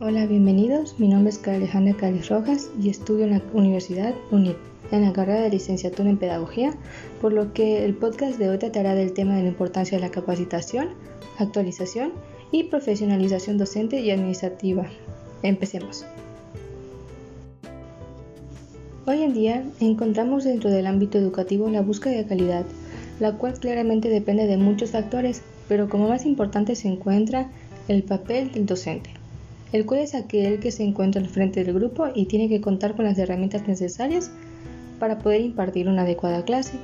Hola, bienvenidos. Mi nombre es Alejandra Cáliz Rojas y estudio en la Universidad UNIT en la carrera de licenciatura en Pedagogía, por lo que el podcast de hoy tratará del tema de la importancia de la capacitación, actualización y profesionalización docente y administrativa. Empecemos. Hoy en día encontramos dentro del ámbito educativo la búsqueda de calidad, la cual claramente depende de muchos factores, pero como más importante se encuentra el papel del docente, el cual es aquel que se encuentra al frente del grupo y tiene que contar con las herramientas necesarias para poder impartir una adecuada clase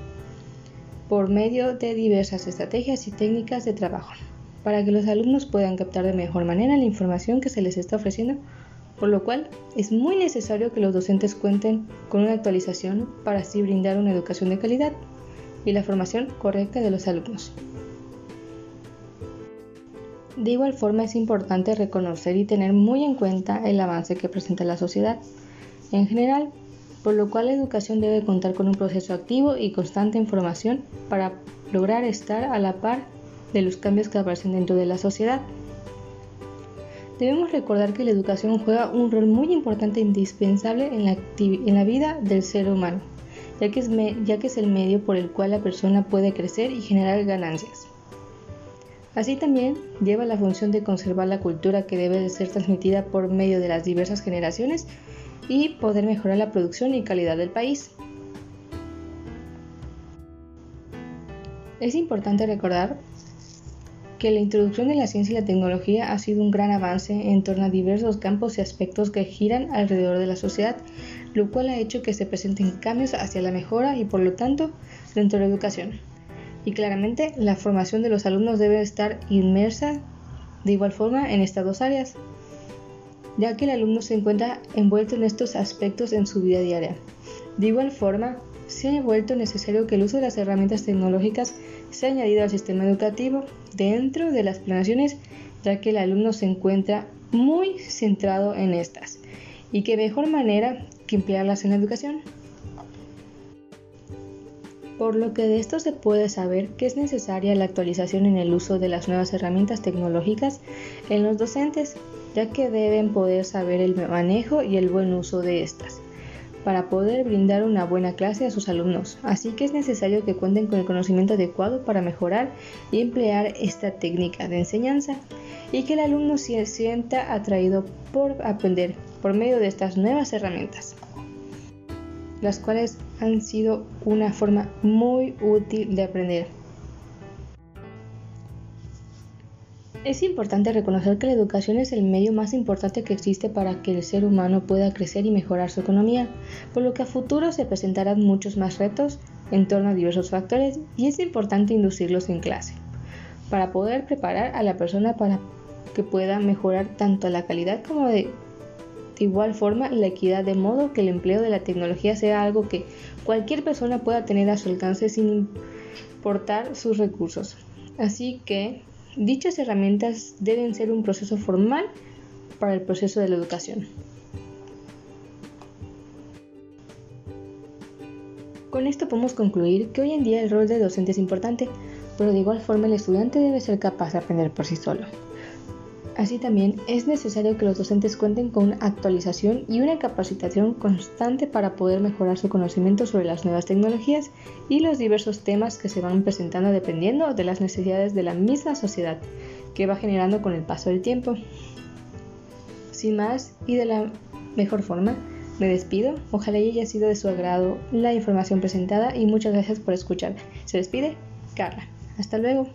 por medio de diversas estrategias y técnicas de trabajo, para que los alumnos puedan captar de mejor manera la información que se les está ofreciendo, por lo cual es muy necesario que los docentes cuenten con una actualización para así brindar una educación de calidad y la formación correcta de los alumnos. De igual forma es importante reconocer y tener muy en cuenta el avance que presenta la sociedad en general, por lo cual la educación debe contar con un proceso activo y constante en formación para lograr estar a la par de los cambios que aparecen dentro de la sociedad. Debemos recordar que la educación juega un rol muy importante e indispensable en la, vida del ser humano, ya que es el medio por el cual la persona puede crecer y generar ganancias. Así también lleva la función de conservar la cultura que debe de ser transmitida por medio de las diversas generaciones y poder mejorar la producción y calidad del país. Es importante recordar que la introducción de la ciencia y la tecnología ha sido un gran avance en torno a diversos campos y aspectos que giran alrededor de la sociedad, lo cual ha hecho que se presenten cambios hacia la mejora y por lo tanto dentro de la educación y claramente la formación de los alumnos debe estar inmersa de igual forma en estas dos áreas, ya que el alumno se encuentra envuelto en estos aspectos en su vida diaria. De igual forma, se ha vuelto necesario que el uso de las herramientas tecnológicas sea añadido al sistema educativo dentro de las planeaciones, ya que el alumno se encuentra muy centrado en estas. Y qué mejor manera que emplearlas en la educación por lo que de esto se puede saber que es necesaria la actualización en el uso de las nuevas herramientas tecnológicas en los docentes, ya que deben poder saber el manejo y el buen uso de estas para poder brindar una buena clase a sus alumnos. Así que es necesario que cuenten con el conocimiento adecuado para mejorar y emplear esta técnica de enseñanza y que el alumno se sienta atraído por aprender por medio de estas nuevas herramientas las cuales han sido una forma muy útil de aprender. Es importante reconocer que la educación es el medio más importante que existe para que el ser humano pueda crecer y mejorar su economía, por lo que a futuro se presentarán muchos más retos en torno a diversos factores y es importante inducirlos en clase, para poder preparar a la persona para que pueda mejorar tanto la calidad como de de igual forma, la equidad de modo que el empleo de la tecnología sea algo que cualquier persona pueda tener a su alcance sin importar sus recursos. Así que dichas herramientas deben ser un proceso formal para el proceso de la educación. Con esto podemos concluir que hoy en día el rol de docente es importante, pero de igual forma el estudiante debe ser capaz de aprender por sí solo. Así también es necesario que los docentes cuenten con una actualización y una capacitación constante para poder mejorar su conocimiento sobre las nuevas tecnologías y los diversos temas que se van presentando dependiendo de las necesidades de la misma sociedad que va generando con el paso del tiempo. Sin más y de la mejor forma, me despido. Ojalá haya sido de su agrado la información presentada y muchas gracias por escuchar. Se despide Carla. Hasta luego.